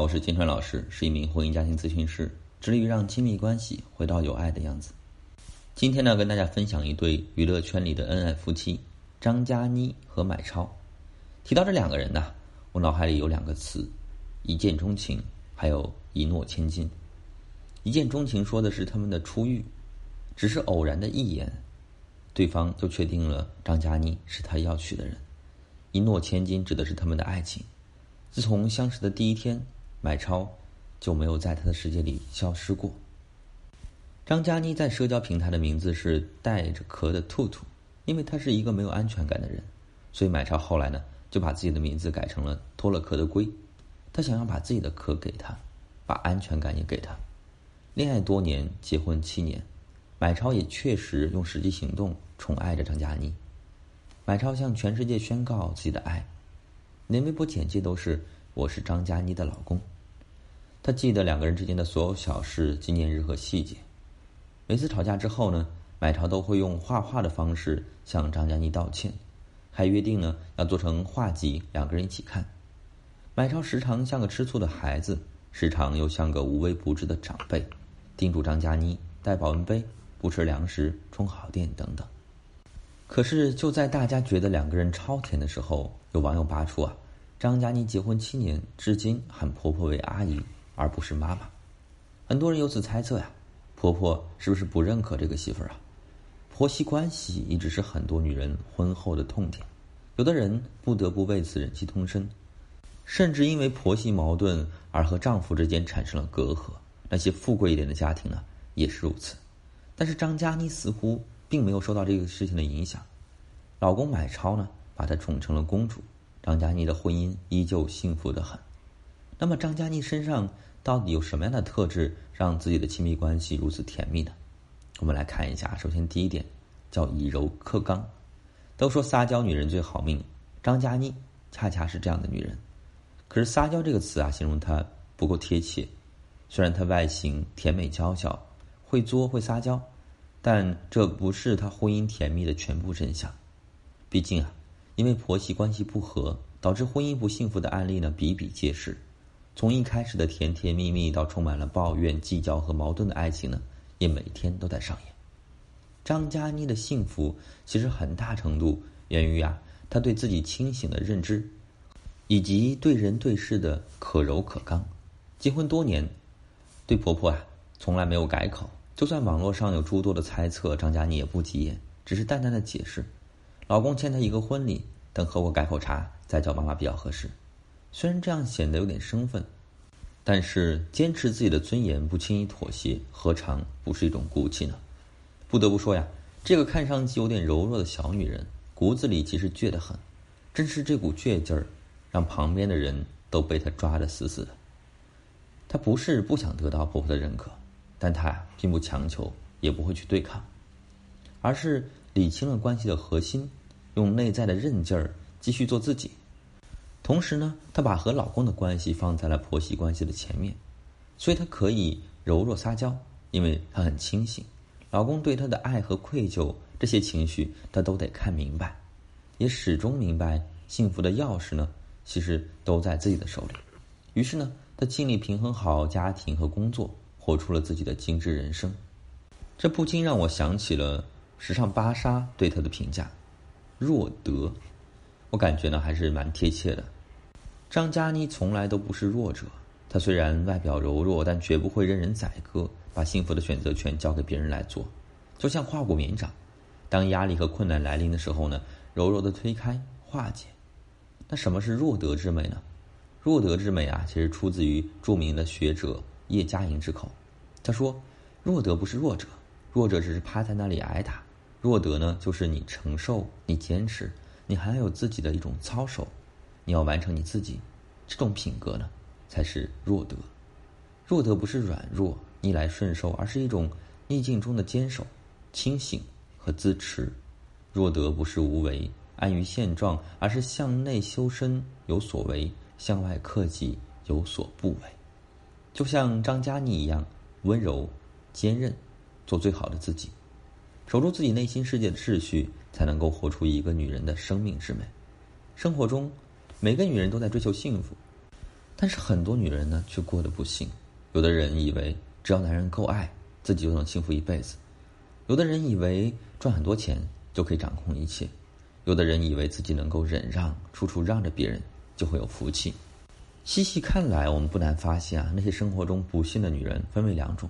我是金川老师，是一名婚姻家庭咨询师，致力于让亲密关系回到有爱的样子。今天呢，跟大家分享一对娱乐圈里的恩爱夫妻张嘉倪和买超。提到这两个人呢，我脑海里有两个词：一见钟情，还有一诺千金。一见钟情说的是他们的初遇，只是偶然的一眼，对方就确定了张嘉倪是他要娶的人。一诺千金指的是他们的爱情。自从相识的第一天，买超就没有在他的世界里消失过。张嘉倪在社交平台的名字是带着壳的兔兔，因为他是一个没有安全感的人，所以买超后来呢就把自己的名字改成了脱了壳的龟。他想要把自己的壳给他，把安全感也给他。恋爱多年，结婚七年，买超也确实用实际行动宠爱着张嘉倪。买超向全世界宣告自己的爱。连微博简介都是“我是张嘉倪的老公”，他记得两个人之间的所有小事、纪念日和细节。每次吵架之后呢，买超都会用画画的方式向张嘉倪道歉，还约定呢要做成画集，两个人一起看。买超时常像个吃醋的孩子，时常又像个无微不至的长辈，叮嘱张嘉倪带保温杯、不吃粮食、充好电等等。可是就在大家觉得两个人超甜的时候，有网友扒出啊，张嘉倪结婚七年，至今喊婆婆为阿姨而不是妈妈。很多人由此猜测呀，婆婆是不是不认可这个媳妇儿啊？婆媳关系一直是很多女人婚后的痛点，有的人不得不为此忍气吞声，甚至因为婆媳矛盾而和丈夫之间产生了隔阂。那些富贵一点的家庭呢，也是如此。但是张嘉倪似乎。并没有受到这个事情的影响，老公买超呢，把她宠成了公主，张嘉倪的婚姻依旧幸福的很。那么张嘉倪身上到底有什么样的特质，让自己的亲密关系如此甜蜜呢？我们来看一下，首先第一点叫以柔克刚。都说撒娇女人最好命，张嘉倪恰恰是这样的女人。可是撒娇这个词啊，形容她不够贴切。虽然她外形甜美娇小，会作会撒娇。但这不是她婚姻甜蜜的全部真相，毕竟啊，因为婆媳关系不和导致婚姻不幸福的案例呢比比皆是。从一开始的甜甜蜜蜜到充满了抱怨、计较和矛盾的爱情呢，也每天都在上演。张嘉倪的幸福其实很大程度源于啊，她对自己清醒的认知，以及对人对事的可柔可刚。结婚多年，对婆婆啊从来没有改口。就算网络上有诸多的猜测，张嘉倪也不急眼，只是淡淡的解释：“老公欠她一个婚礼，等喝过改口茶再叫妈妈比较合适。”虽然这样显得有点生分，但是坚持自己的尊严，不轻易妥协，何尝不是一种骨气呢？不得不说呀，这个看上去有点柔弱的小女人，骨子里其实倔得很。正是这股倔劲儿，让旁边的人都被她抓得死死的。她不是不想得到婆婆的认可。但他并不强求，也不会去对抗，而是理清了关系的核心，用内在的韧劲儿继续做自己。同时呢，她把和老公的关系放在了婆媳关系的前面，所以她可以柔弱撒娇，因为她很清醒。老公对她的爱和愧疚这些情绪，她都得看明白，也始终明白幸福的钥匙呢，其实都在自己的手里。于是呢，她尽力平衡好家庭和工作。活出了自己的精致人生，这不禁让我想起了时尚芭莎对她的评价：弱德。我感觉呢还是蛮贴切的。张嘉倪从来都不是弱者，她虽然外表柔弱，但绝不会任人宰割，把幸福的选择权交给别人来做。就像化骨绵掌，当压力和困难来临的时候呢，柔柔的推开化解。那什么是弱德之美呢？弱德之美啊，其实出自于著名的学者叶嘉莹之口。他说：“弱德不是弱者，弱者只是趴在那里挨打。弱德呢，就是你承受，你坚持，你还有自己的一种操守，你要完成你自己，这种品格呢，才是弱德。弱德不是软弱、逆来顺受，而是一种逆境中的坚守、清醒和自持。弱德不是无为、安于现状，而是向内修身，有所为；向外克己，有所不为。就像张嘉倪一样。”温柔、坚韧，做最好的自己，守住自己内心世界的秩序，才能够活出一个女人的生命之美。生活中，每个女人都在追求幸福，但是很多女人呢，却过得不幸。有的人以为只要男人够爱，自己就能幸福一辈子；有的人以为赚很多钱就可以掌控一切；有的人以为自己能够忍让，处处让着别人，就会有福气。细细看来，我们不难发现啊，那些生活中不幸的女人分为两种：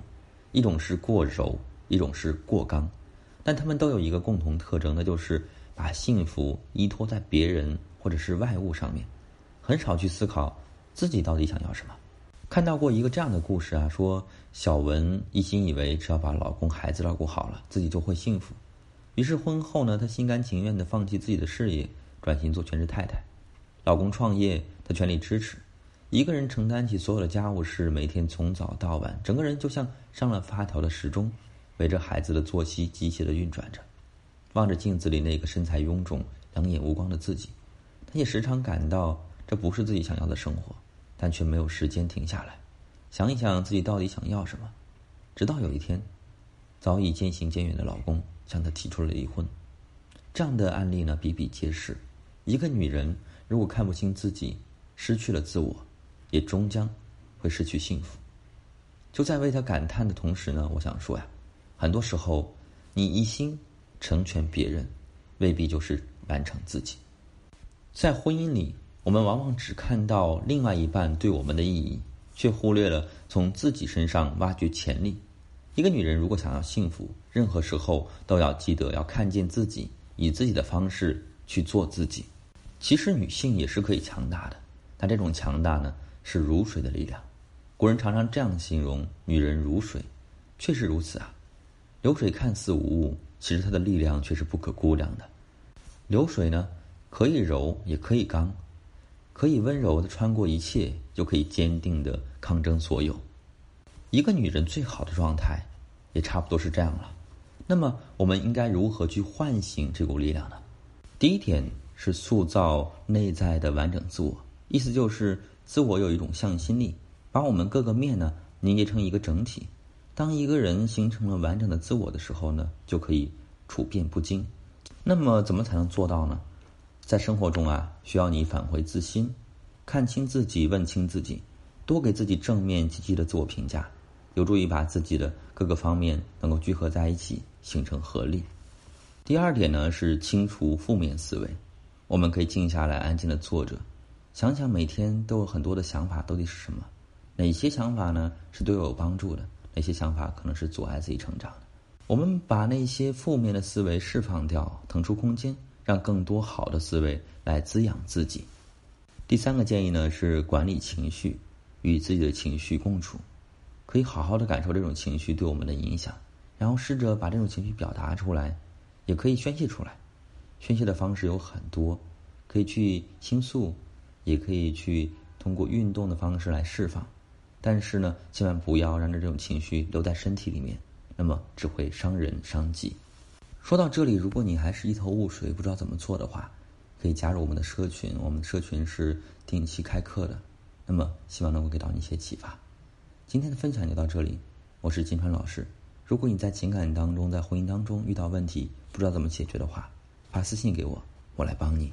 一种是过柔，一种是过刚。但他们都有一个共同特征，那就是把幸福依托在别人或者是外物上面，很少去思考。自己到底想要什么？看到过一个这样的故事啊，说小文一心以为只要把老公孩子照顾好了，自己就会幸福。于是婚后呢，她心甘情愿的放弃自己的事业，转型做全职太太。老公创业，她全力支持，一个人承担起所有的家务事，每天从早到晚，整个人就像上了发条的时钟，围着孩子的作息机械的运转着。望着镜子里那个身材臃肿、两眼无光的自己，她也时常感到这不是自己想要的生活。但却没有时间停下来，想一想自己到底想要什么。直到有一天，早已渐行渐远的老公向她提出了离婚。这样的案例呢比比皆是。一个女人如果看不清自己，失去了自我，也终将会失去幸福。就在为她感叹的同时呢，我想说呀，很多时候你一心成全别人，未必就是完成自己。在婚姻里。我们往往只看到另外一半对我们的意义，却忽略了从自己身上挖掘潜力。一个女人如果想要幸福，任何时候都要记得要看见自己，以自己的方式去做自己。其实女性也是可以强大的，但这种强大呢，是如水的力量。古人常常这样形容女人如水，确实如此啊。流水看似无物，其实它的力量却是不可估量的。流水呢，可以柔，也可以刚。可以温柔的穿过一切，又可以坚定的抗争所有。一个女人最好的状态，也差不多是这样了。那么，我们应该如何去唤醒这股力量呢？第一点是塑造内在的完整自我，意思就是自我有一种向心力，把我们各个面呢凝结成一个整体。当一个人形成了完整的自我的时候呢，就可以处变不惊。那么，怎么才能做到呢？在生活中啊，需要你返回自心，看清自己，问清自己，多给自己正面积极的自我评价，有助于把自己的各个方面能够聚合在一起，形成合力。第二点呢是清除负面思维，我们可以静下来，安静的坐着，想想每天都有很多的想法到底是什么，哪些想法呢是对我有帮助的，那些想法可能是阻碍自己成长的。我们把那些负面的思维释放掉，腾出空间。让更多好的思维来滋养自己。第三个建议呢是管理情绪，与自己的情绪共处，可以好好的感受这种情绪对我们的影响，然后试着把这种情绪表达出来，也可以宣泄出来。宣泄的方式有很多，可以去倾诉，也可以去通过运动的方式来释放。但是呢，千万不要让这种情绪留在身体里面，那么只会伤人伤己。说到这里，如果你还是一头雾水，不知道怎么做的话，可以加入我们的社群。我们的社群是定期开课的，那么希望能够给到你一些启发。今天的分享就到这里，我是金川老师。如果你在情感当中、在婚姻当中遇到问题，不知道怎么解决的话，发私信给我，我来帮你。